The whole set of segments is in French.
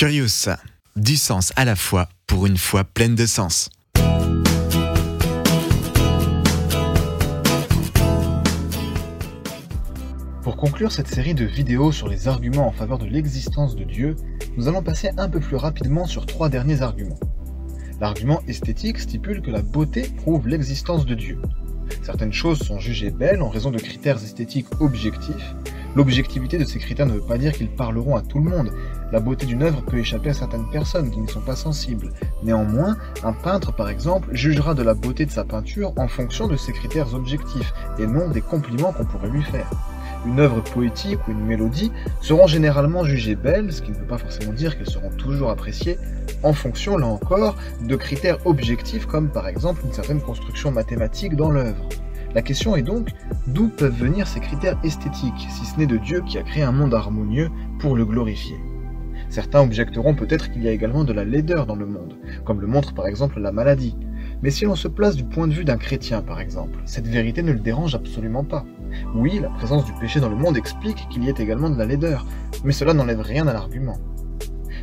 Curious, du sens à la fois pour une foi pleine de sens. Pour conclure cette série de vidéos sur les arguments en faveur de l'existence de Dieu, nous allons passer un peu plus rapidement sur trois derniers arguments. L'argument esthétique stipule que la beauté prouve l'existence de Dieu. Certaines choses sont jugées belles en raison de critères esthétiques objectifs. L'objectivité de ces critères ne veut pas dire qu'ils parleront à tout le monde. La beauté d'une œuvre peut échapper à certaines personnes qui n'y sont pas sensibles. Néanmoins, un peintre, par exemple, jugera de la beauté de sa peinture en fonction de ces critères objectifs et non des compliments qu'on pourrait lui faire une œuvre poétique ou une mélodie seront généralement jugées belles, ce qui ne veut pas forcément dire qu'elles seront toujours appréciées, en fonction, là encore, de critères objectifs comme par exemple une certaine construction mathématique dans l'œuvre. La question est donc, d'où peuvent venir ces critères esthétiques, si ce n'est de Dieu qui a créé un monde harmonieux pour le glorifier? Certains objecteront peut-être qu'il y a également de la laideur dans le monde, comme le montre par exemple la maladie. Mais si l'on se place du point de vue d'un chrétien par exemple, cette vérité ne le dérange absolument pas. Oui, la présence du péché dans le monde explique qu'il y ait également de la laideur, mais cela n'enlève rien à l'argument.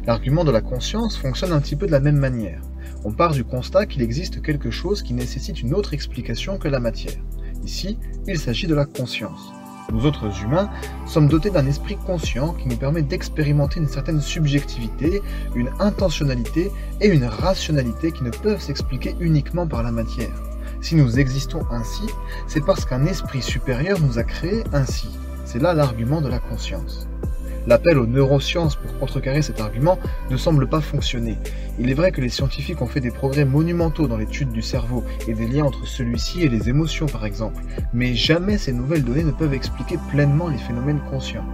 L'argument de la conscience fonctionne un petit peu de la même manière. On part du constat qu'il existe quelque chose qui nécessite une autre explication que la matière. Ici, il s'agit de la conscience. Nous autres humains sommes dotés d'un esprit conscient qui nous permet d'expérimenter une certaine subjectivité, une intentionnalité et une rationalité qui ne peuvent s'expliquer uniquement par la matière. Si nous existons ainsi, c'est parce qu'un esprit supérieur nous a créés ainsi. C'est là l'argument de la conscience. L'appel aux neurosciences pour contrecarrer cet argument ne semble pas fonctionner. Il est vrai que les scientifiques ont fait des progrès monumentaux dans l'étude du cerveau et des liens entre celui-ci et les émotions par exemple, mais jamais ces nouvelles données ne peuvent expliquer pleinement les phénomènes conscients.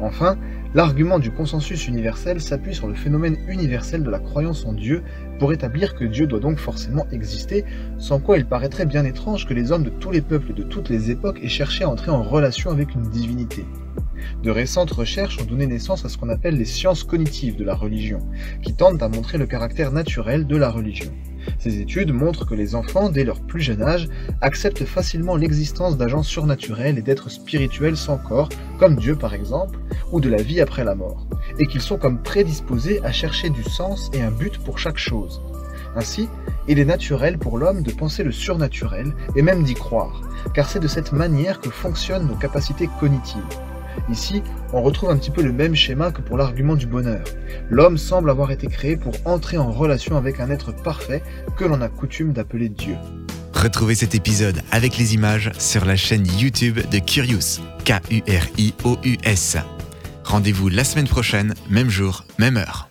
Enfin, L'argument du consensus universel s'appuie sur le phénomène universel de la croyance en Dieu pour établir que Dieu doit donc forcément exister, sans quoi il paraîtrait bien étrange que les hommes de tous les peuples et de toutes les époques aient cherché à entrer en relation avec une divinité. De récentes recherches ont donné naissance à ce qu'on appelle les sciences cognitives de la religion, qui tentent à montrer le caractère naturel de la religion. Ces études montrent que les enfants, dès leur plus jeune âge, acceptent facilement l'existence d'agents surnaturels et d'êtres spirituels sans corps, comme Dieu par exemple, ou de la vie après la mort, et qu'ils sont comme prédisposés à chercher du sens et un but pour chaque chose. Ainsi, il est naturel pour l'homme de penser le surnaturel et même d'y croire, car c'est de cette manière que fonctionnent nos capacités cognitives. Ici, on retrouve un petit peu le même schéma que pour l'argument du bonheur. L'homme semble avoir été créé pour entrer en relation avec un être parfait que l'on a coutume d'appeler Dieu. Retrouvez cet épisode avec les images sur la chaîne YouTube de Curious, K-U-R-I-O-U-S. Rendez-vous la semaine prochaine, même jour, même heure.